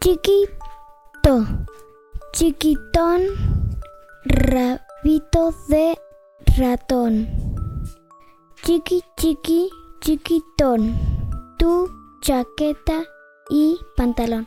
chiquito, chiquitón, rabito de ratón. Chiqui, chiqui, chiquitón, tu chaqueta y pantalón.